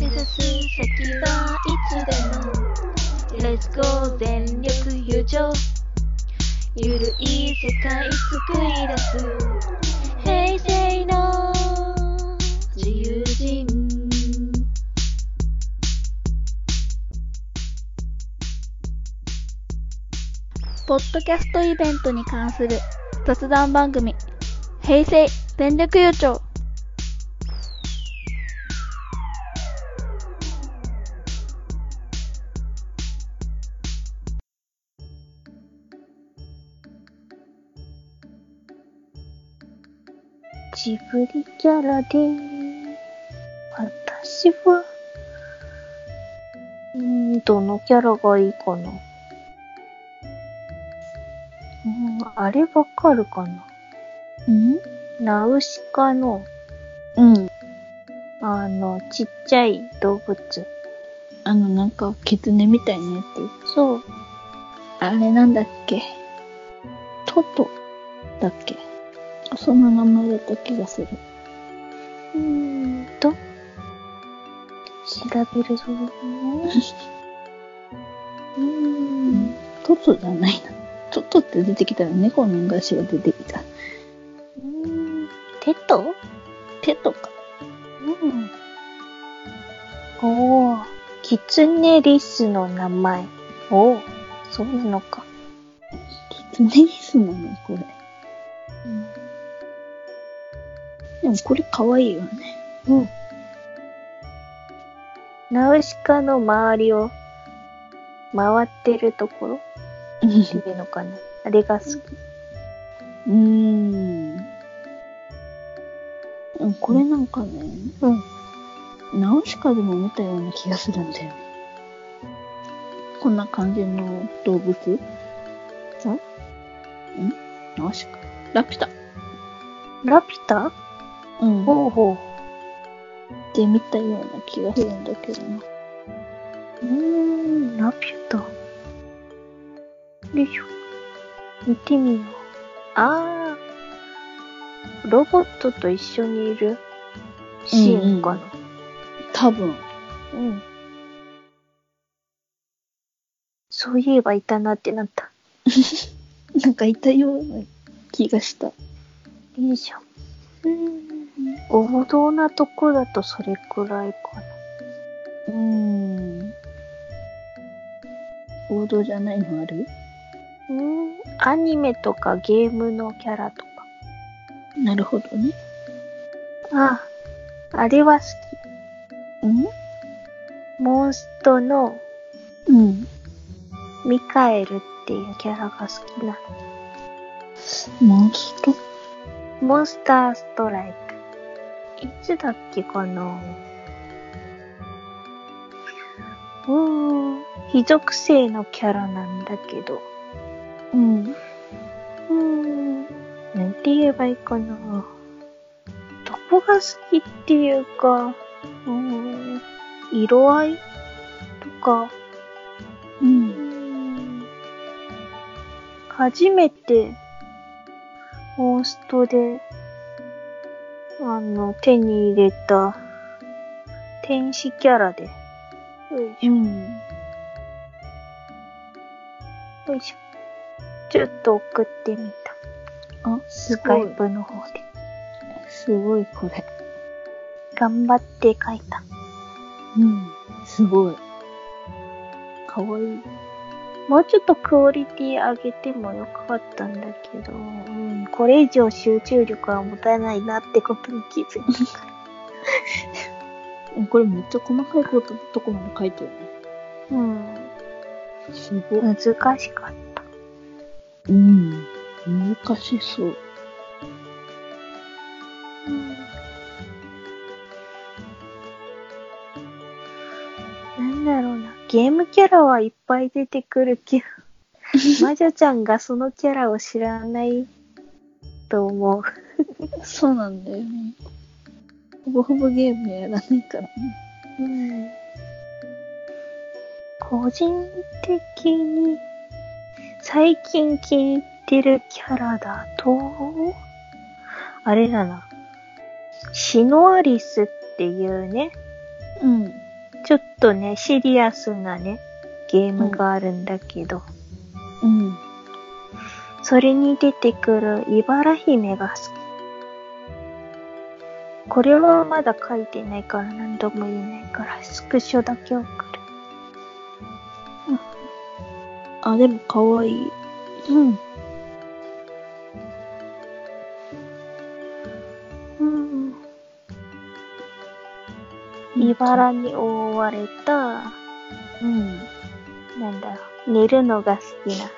目指す先はいつでも Let's go 全力友情。ゆるい世界作り出す。平成の自由人。ポッドキャストイベントに関する雑談番組、平成全力優勝。ジブリキャラで、私は、うどのキャラがいいかな。うん、あれわかるかなうん？ナウシカの、うん。あの、ちっちゃい動物。あの、なんか、キツネみたいなやそう。つ。あれなんだっけ？トトだっけ？そんな名前だった気がする。うーんと、調べるぞ。うーん。トトじゃないな。トトって出てきたら猫のガシが出てきた。うーんテト？テトか。うん。おー、キツネリスの名前。おー、そうなのか。キツネリスなの？これ。うん。でもこれ可愛いよね。うん。ナウシカの周りを回ってるところ？っていうのかな？あれが好き。うーん。うんこれなんかね、うん。ナウシカでも見たような気がするんだよね。こんな感じの動物？んん？ナウシカ？ラピュタラピュタ？うん。ほうほう。で見たような気がするんだけどな。うーん、ラピュタ。よいしょ。見てみよう。あー。ロボットと一緒にいるシーンかな。多分。うん。そういえばいたなってなった。なんかいたような気がした。よいしょ。うーん。王道なとこだとそれくらいかな。うーん。王道じゃないのある？うーん。アニメとかゲームのキャラとか。なるほどね。あ、あれは好うん？き。モンストのうん。ミカエルっていうキャラが好きなモンスト？の。モンスターストライク。いつだっけかな？うーん。非属性のキャラなんだけど。うん。うーん。なんて言えばいいかな？どこが好きっていうか、うーん。色合いとか、う。うんん。初めて、モンストで、あの、手に入れた、天使キャラで、よいしょ、うん。よいしょ。ちょっと送ってみた。あ、すスカイ。プの方で。すごいこれ。頑張って書いた。うん。すごい。かわいい。もうちょっとクオリティ上げてもよかったんだけど、うん、これ以上集中力は持たないなってことに気づいたから。これめっちゃ細かいこととこまで書いてるね。うん。すごい。難しかった。うん。難しそう。なんだろうな。ゲームキャラはいっぱい出てくるけど、魔女ちゃんがそのキャラを知らないと思う。そうなんだよね。ほぼほぼゲームやらないからね。うん。個人的に最近気に入ってるキャラだと、あれだな。シノアリスっていうね、うん。ちょっとね、シリアスなね、ゲームがあるんだけど、うん。それに出てくる茨姫が好き。これはまだ書いてないから何とも言えないから、スクショだけ送る。あ、でもかわいい。うん。うん。茨に覆われた、うん。なんだろう、寝るのが好きな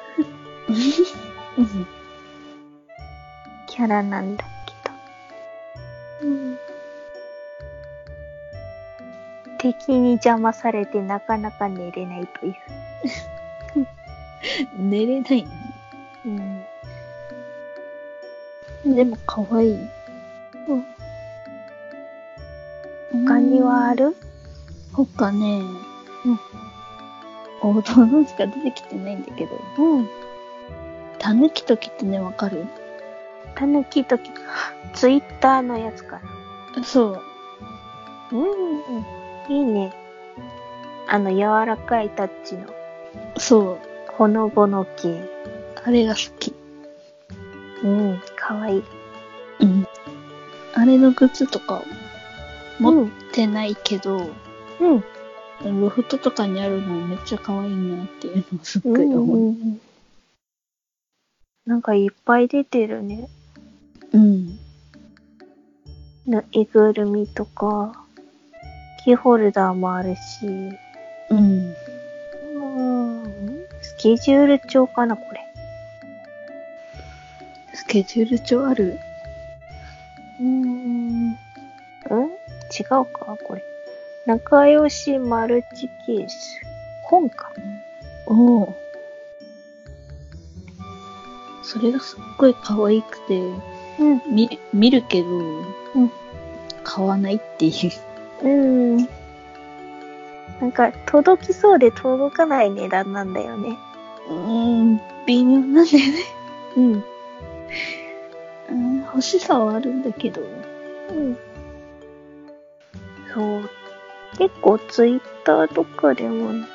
うん。キャラなんだけど。うん。敵に邪魔されてなかなか寝れないという。寝れないうん。のでもかわいい。うん。他にはある？他ね、うん。王道のしか出てきてないんだけど、うん。たぬきときってね、わかる？たぬきとき、ツイッターのやつかな。そう。うん。いいね。あの、柔らかいタッチの、そう。ほのぼの系。あれが好き。うん。かわいい。うん。あれのグッズとか持っうん。てないけど、うん。ロフトとかにあるのめっちゃ可愛いなっていうのをすっごいうん思う。うんなんかいっぱい出てるね。うん。ぬいぐるみとか、キーホルダーもあるし、うん。うん、スケジュール帳かな、これ。スケジュール帳ある？うん。うん？違うか、これ。仲良しマルチケース。本か。おお。それがすっごい可愛くて、うん。見、見るけど、ん買わないっていう。うん。なんか、届きそうで届かない値段なんだよね。うーん、微妙なんだよね。うん。うん、欲しさはあるんだけど。うん。そう。結構ツイッターとかでもね、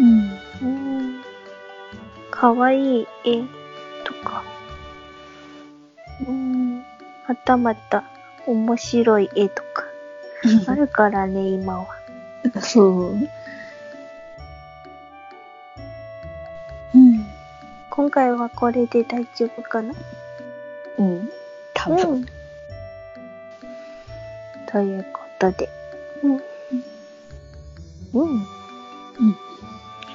うん。うん。かわいい絵とか。うん。はたまた面白い絵とか。あるからね、今は。そう。うん。今回はこれで大丈夫かな？うん。多分。うん。ということで。うん。うん。うん。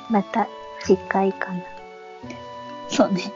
また次回かな。そうね。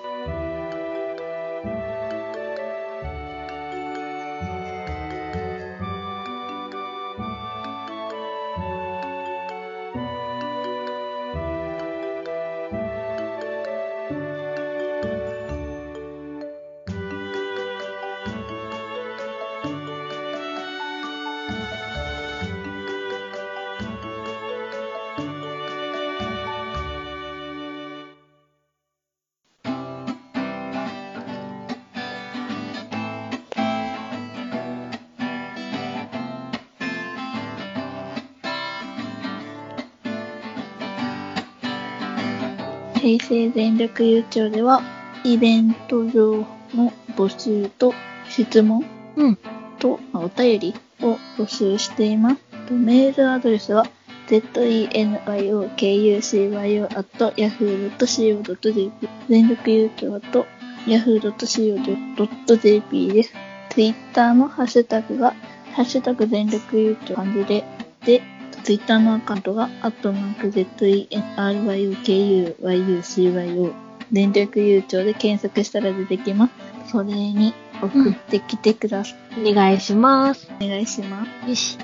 平成全力優勝では、イベント上の募集と質問うん。とまあお便りを募集しています。とメールアドレスは zenyokugcyo.yahoo.co.jp 全力優勝と yahoo.co.jp です。Twitter のハッシュタグが、ハッシュタグ全力優勝漢字で、で、Twitter のアカウントが、アットマーク zenyokugcyo 全力優勝で検索したら出てきます。それに送ってきてください。お願いします。お願いします。よし。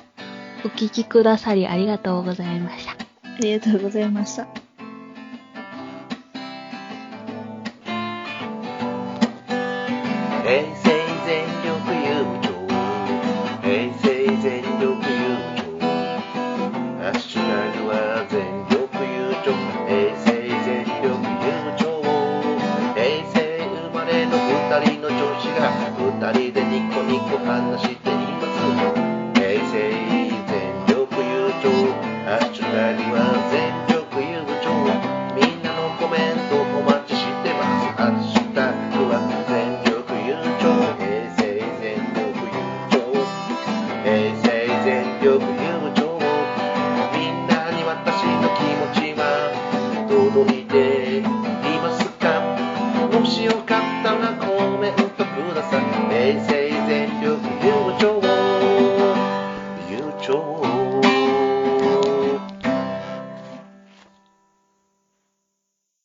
お聞きくださりありがとうございました。ありがとうございました。平成人でニコニコ話しています。